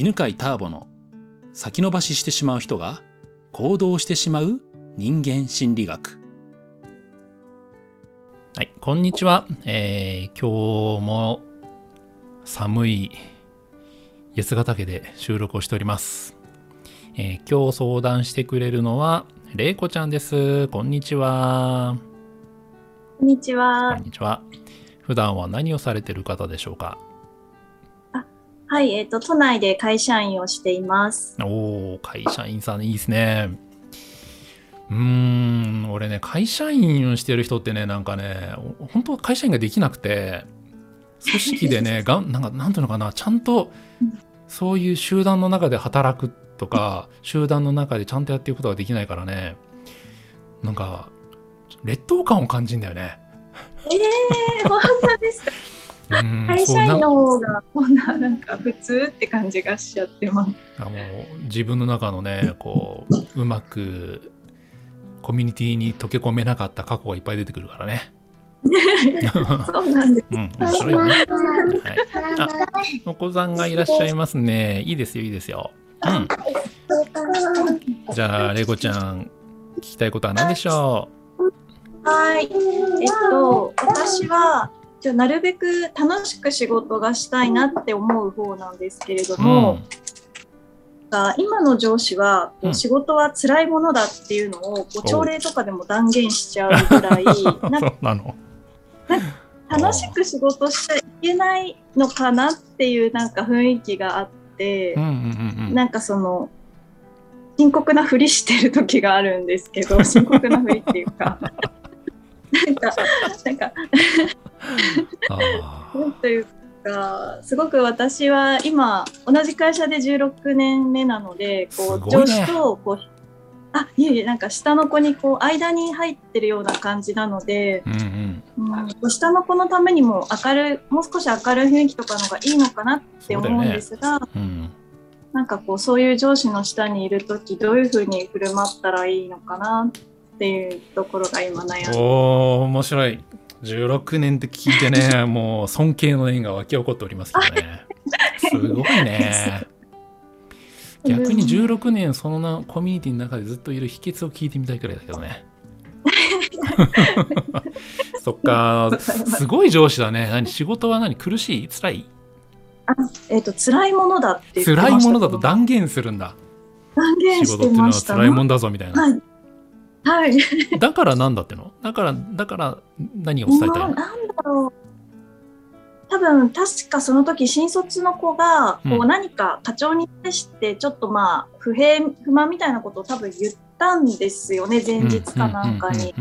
犬飼ターボの先延ばししてしまう人が行動してしまう人間心理学。はい、こんにちは。えー、今日も寒い八ヶ岳で収録をしております。えー、今日相談してくれるのは、れいこちゃんです。こんにちは。こんにちは。こんにちは。普段は何をされてる方でしょうか？はい、えっ、ー、と、都内で会社員をしています。おお、会社員さんいいですね。うーん、俺ね、会社員をしてる人ってね、なんかね、本当は会社員ができなくて、組織でね、がんなんか、なんていうのかな、ちゃんと、そういう集団の中で働くとか、集団の中でちゃんとやっていくことができないからね、なんか、劣等感を感じんだよね。ええー、本当ですか？会社員の方がこんななんか普通って感じがしちゃってます。あもう自分の中のねこううまくコミュニティに溶け込めなかった過去がいっぱい出てくるからね。そうなんです。うん、面白いよね。はい、あ、お子さんがいらっしゃいますね。いいですよ、いいですよ。うん。じゃあ、レゴちゃん、聞きたいことは何でしょう？はい。えっと、私は、じゃなるべく楽しく仕事がしたいなって思う方なんですけれども、うん、今の上司は仕事は辛いものだっていうのを朝礼とかでも断言しちゃうぐらい楽しく仕事しちゃいけないのかなっていうなんか雰囲気があって、うんうんうん、なんかその深刻なふりしてる時があるんですけど深刻なふりっていうかなんかなんか。なん というかすごく私は今同じ会社で16年目なのでこう、ね、上司とこうあいえいえなんか下の子にこう間に入ってるような感じなので、うんうん。うん、下の子のためにも明るもう少し明るい雰囲気とかのがいいのかなって思うんですが、ね。うん、なんかこうそういう上司の下にいる時どういうふうに振る舞ったらいいのかなっていうところが今悩んで。お面白い。16年って聞いてね もう尊敬の念が湧き起こっておりますけどね。すごいね。逆に16年そんなコミュニティの中でずっといる秘訣を聞いてみたいくらいだけどね。そっか。すごい上司だね。何仕事は何？苦しい？辛い？あえっ、ー、と辛いものだって辛いものだと断言するんだ。断言してました。仕事っていうのは辛いもんだぞみたいな、はいはい。だからなんだっての？だから、だから何を伝えたいの？なんだろう。多分確かその時新卒の子がこう何か課長に対してちょっとまあ不平不満みたいなことを多分言ったんですよね前日かなんかに。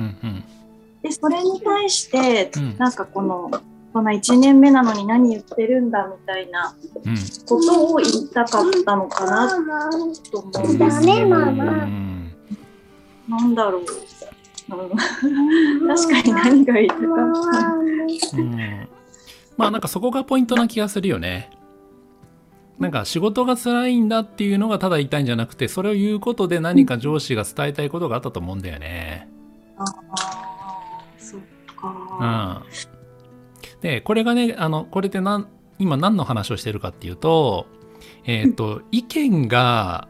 でそれに対してなんかこの、こんな1年目なのに何言ってるんだみたいなことを言いたかったのかなと思うんですけど。なんだろう。確かに何がいいか。うん。まあなんかそこがポイントな気がするよね。なんか仕事が辛いんだっていうのがただ言いたいんじゃなくて、それを言うことで何か上司が伝えたいことがあったと思うんだよね。ああ、そっか。うん。で、これがね、あの、これで何、今何の話をしてるかっていうと、えっ、ー、と、意見が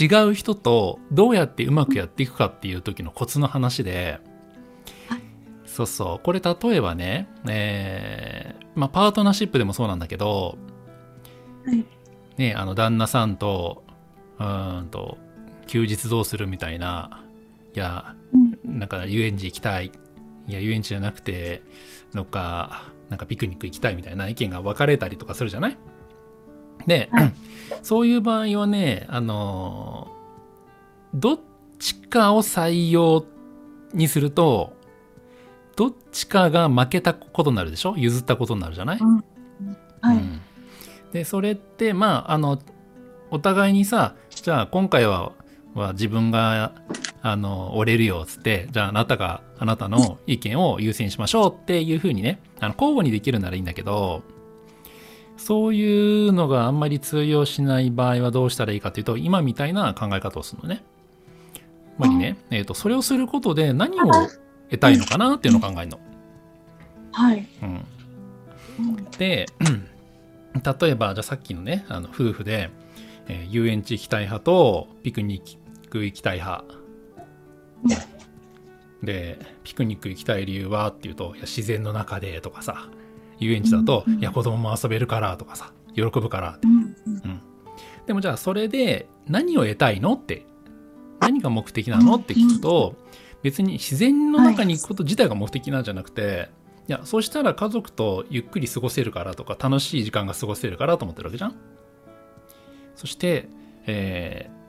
違う人とどうやってうまくやっていくかっていう時のコツの話で、そうそう。これ例えばね、えー、まあ、パートナーシップでもそうなんだけど、はい、ね、あの旦那さんとうんと休日どうするみたいないや、うん、なんか遊園地行きたい。いや遊園地じゃなくてのかなんかピクニック行きたいみたいな意見が分かれたりとかするじゃない？で、はい、そういう場合はね、あの、どっちかを採用にすると、どっちかが負けたことになるでしょ？譲ったことになるじゃない、うん、はい、うん、で、それって、まあ、あの、お互いにさ、じゃあ今回はは自分があの折れるよっつってじゃああなたがあなたの意見を優先しましょうっていうふうにねあの交互にできるならいいんだけどそういうのがあんまり通用しない場合はどうしたらいいかというと、今みたいな考え方をするのね。つまりね、えーと、それをすることで何を得たいのかなっていうのを考えるの。はい。うん、で、例えばじゃあさっきのねあの夫婦で、えー遊園地行きたい派とピクニック行きたい派。でピクニック行きたい理由はっていうといや自然の中でとかさ遊園地だと、うんうんいや子供も遊べるからとかさ喜ぶからって。うんでもじゃあそれで何を得たいのって何が目的なのって聞くと別に自然の中に行くこと自体が目的なんじゃなくて、い、やそうしたら家族とゆっくり過ごせるからとか楽しい時間が過ごせるからと思ってるわけじゃん。そして、えー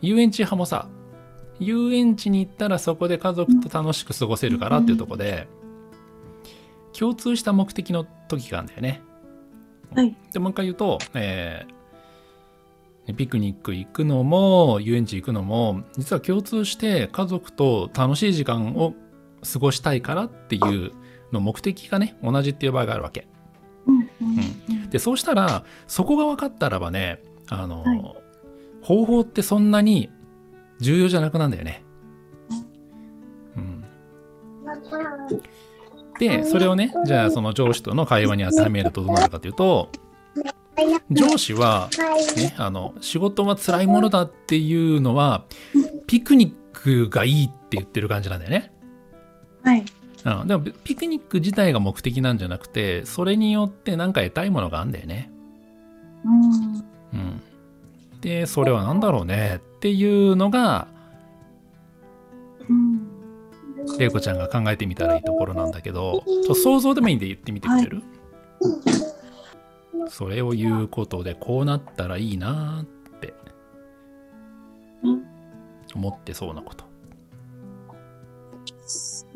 遊園地派もさ遊園地に行ったらそこで家族と楽しく過ごせるからっていうところで共通した目的の時があるんだよね。はいでもう一回言うと、えーピクニック行くのも遊園地行くのも実は共通して家族と楽しい時間を過ごしたいからっていうの目的がね同じっていう場合があるわけ。うんでそうしたらそこが分かったらばねあの、はい方法ってそんなに重要じゃなくなんだよね。うん、でそれをねじゃあその上司との会話に当てはめるとどうなるかというと上司は、ね、あの仕事は辛いものだっていうのはピクニックがいいって言ってる感じなんだよね。はいうん、でもピクニック自体が目的なんじゃなくてそれによって何か得たいものがあるんだよね。うんうん、でそれは何だろうねっていうのがうん玲子ちゃんが考えてみたらいいところなんだけど想像でもいいんで言ってみてくれる、それを言うことでこうなったらいいなってうん思ってそうなこと。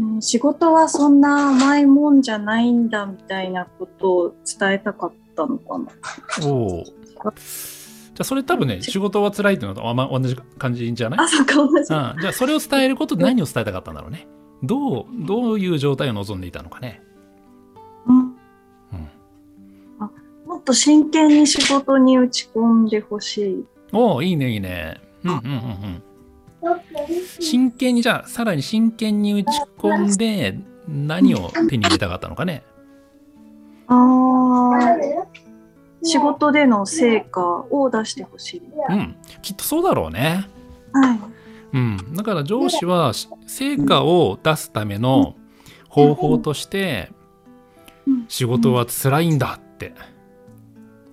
うん仕事はそんな甘いもんじゃないんだみたいなことを伝えたかったのかな。おお。じゃあそれ多分ね仕事は辛いっていうのとま同じ感じじゃない？あ、そっか、同じ。うん、じゃあそれを伝えることで何を伝えたかったんだろうね。どうどういう状態を望んでいたのかね。うんうんもっと真剣に仕事に打ち込んでほしい。おおいいねいいね。うんうんうんうん。真剣にじゃあさらに真剣に打ち込んで何を手に入れたかったのかね。ああ、仕事での成果を出してほしい。うんきっとそうだろうね。はい。うん、だから上司はし成果を出すための方法としてうん仕事は辛いんだって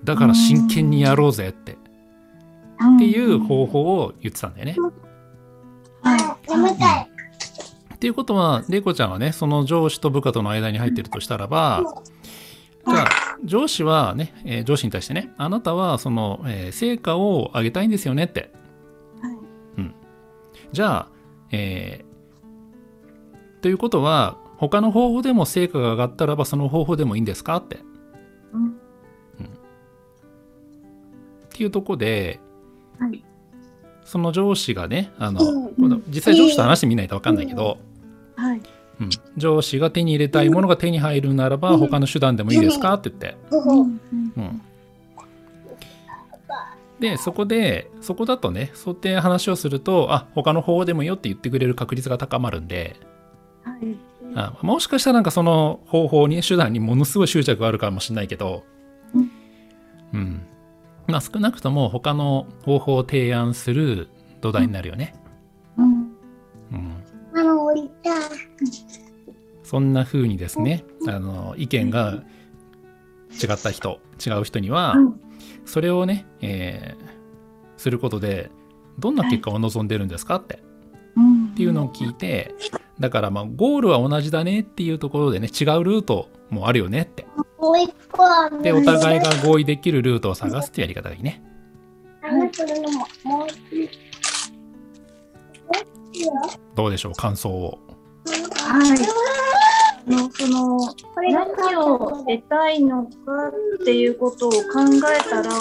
だから真剣にやろうぜってっていう方法を言ってたんだよね。はい。眠たい。っていうことは玲子ちゃんはねその上司と部下との間に入ってるとしたらばじゃあ上司はね、えー上司に対してねあなたはその、えー成果を上げたいんですよねって。はい。じゃあ、えーということは他の方法でも成果が上がったらばその方法でもいいんですかって。っうん。ていうとこではい。その上司がねあの、う。んこの実際上司と話してみないと分かんないけど、はい。うん、上司が手に入れたいものが手に入るならば他の手段でもいいですか？って言って、うん。うん、でそこでそこだとねそうやって話をするとあ他の方法でもいいよって言ってくれる確率が高まるんで。はい。あもしかしたらなんかその方法に手段にものすごい執着があるかもしれないけど。うん。うん。まあ少なくとも他の方法を提案する土台になるよね、うん。うん、ママ降りた。そんな風にですねあの意見が違った人違う人にはうん。それをね、えーすることでどんな結果を望んでるんですかってうん。っていうのを聞いてだからまあゴールは同じだねっていうところでね違うルートもあるよねってもう一個ある。でお互いが合意できるルートを探すっていうやり方がい。い。ね。どうでしょう感想をはい。あのそのこれが何を得たいのかっていうことを考えたら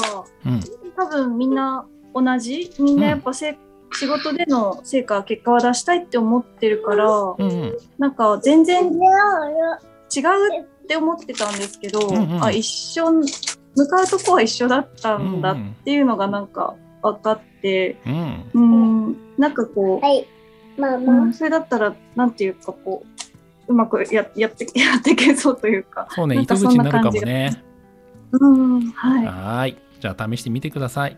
うん。多分みんな同じ？みんなやっぱせ、仕事での成果結果は出したいって思ってるからうんうん。なんか全然違うって思ってたんですけど、うんうん。あ一緒向かうとこは一緒だったんだっうんていうのがなんか分かってうん。うん。なんかこう、はい。マうマ。ん、それだったらなんていうかこううまくややってやっていけそうというかそうねなんか糸口になるかもねうん、はい。はい。じゃあ試してみてください。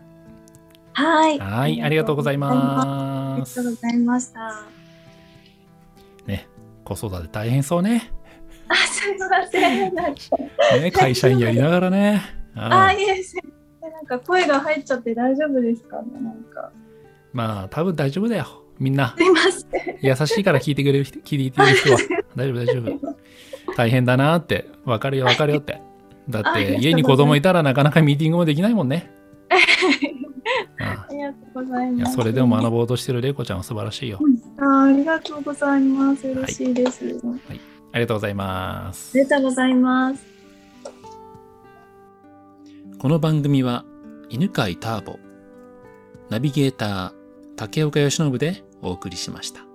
はい。はい。ありがとうございあますりがと。うございました。ね。子育て大変そうね。あ、すいません。なんかね会社員やりながらね。ああ、いえ。なんか声が入っちゃって大丈夫ですかね。なんか。まあ、多分大丈夫だよ。みんな。すいません。優優しいから聞いてくれる人、聞いてる人は。大丈夫、大丈夫。大変だなって。わかるよ、わかるよって。だって、家に子供いたらなかなかミーティングもできないもんね。あありがとうございいやます。それでも学ぼうとしてる玲子ちゃんは素晴らしいよ。あありがとうございます。嬉しいです。ありがとうございますあり。がとうございます。この番組は犬飼ターボ、ナビゲーター竹岡由伸でお送りしました。